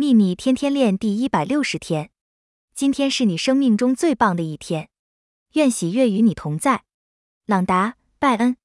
秘密天天练第一百六十天。今天是你生命中最棒的一天。愿喜悦与你同在。朗达拜恩。